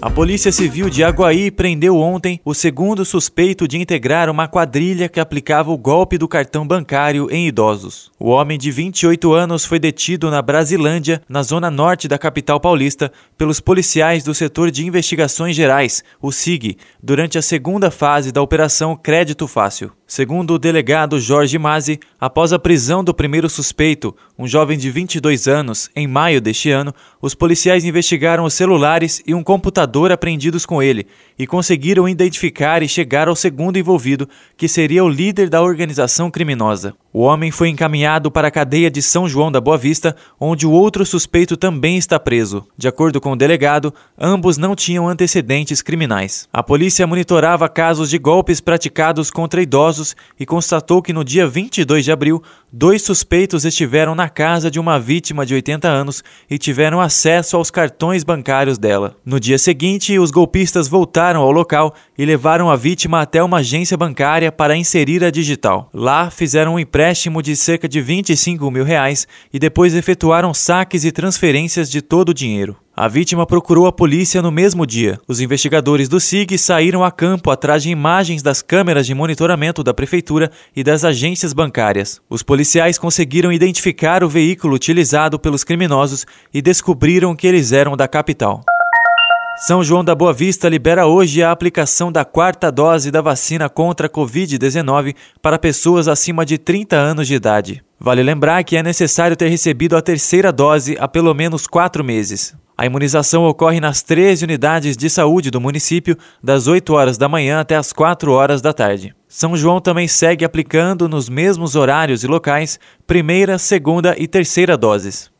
A Polícia Civil de Aguaí prendeu ontem o segundo suspeito de integrar uma quadrilha que aplicava o golpe do cartão bancário em idosos. O homem de 28 anos foi detido na Brasilândia, na zona norte da capital paulista, pelos policiais do setor de investigações gerais, o SIG, durante a segunda fase da Operação Crédito Fácil. Segundo o delegado Jorge Mazzi, após a prisão do primeiro suspeito, um jovem de 22 anos, em maio deste ano, os policiais investigaram os celulares e um computador apreendidos com ele e conseguiram identificar e chegar ao segundo envolvido, que seria o líder da organização criminosa. O homem foi encaminhado para a cadeia de São João da Boa Vista, onde o outro suspeito também está preso. De acordo com o delegado, ambos não tinham antecedentes criminais. A polícia monitorava casos de golpes praticados contra idosos e constatou que no dia 22 de abril, dois suspeitos estiveram na casa de uma vítima de 80 anos e tiveram acesso aos cartões bancários dela. No dia seguinte, os golpistas voltaram ao local e levaram a vítima até uma agência bancária para inserir a digital. Lá, fizeram um empréstimo de cerca de 25 mil reais e depois efetuaram saques e transferências de todo o dinheiro. A vítima procurou a polícia no mesmo dia. Os investigadores do SIG saíram a campo atrás de imagens das câmeras de monitoramento da prefeitura e das agências bancárias. Os policiais conseguiram identificar o veículo utilizado pelos criminosos e descobriram que eles eram da capital. São João da Boa Vista libera hoje a aplicação da quarta dose da vacina contra a Covid-19 para pessoas acima de 30 anos de idade. Vale lembrar que é necessário ter recebido a terceira dose há pelo menos quatro meses. A imunização ocorre nas 13 unidades de saúde do município, das 8 horas da manhã até as 4 horas da tarde. São João também segue aplicando nos mesmos horários e locais primeira, segunda e terceira doses.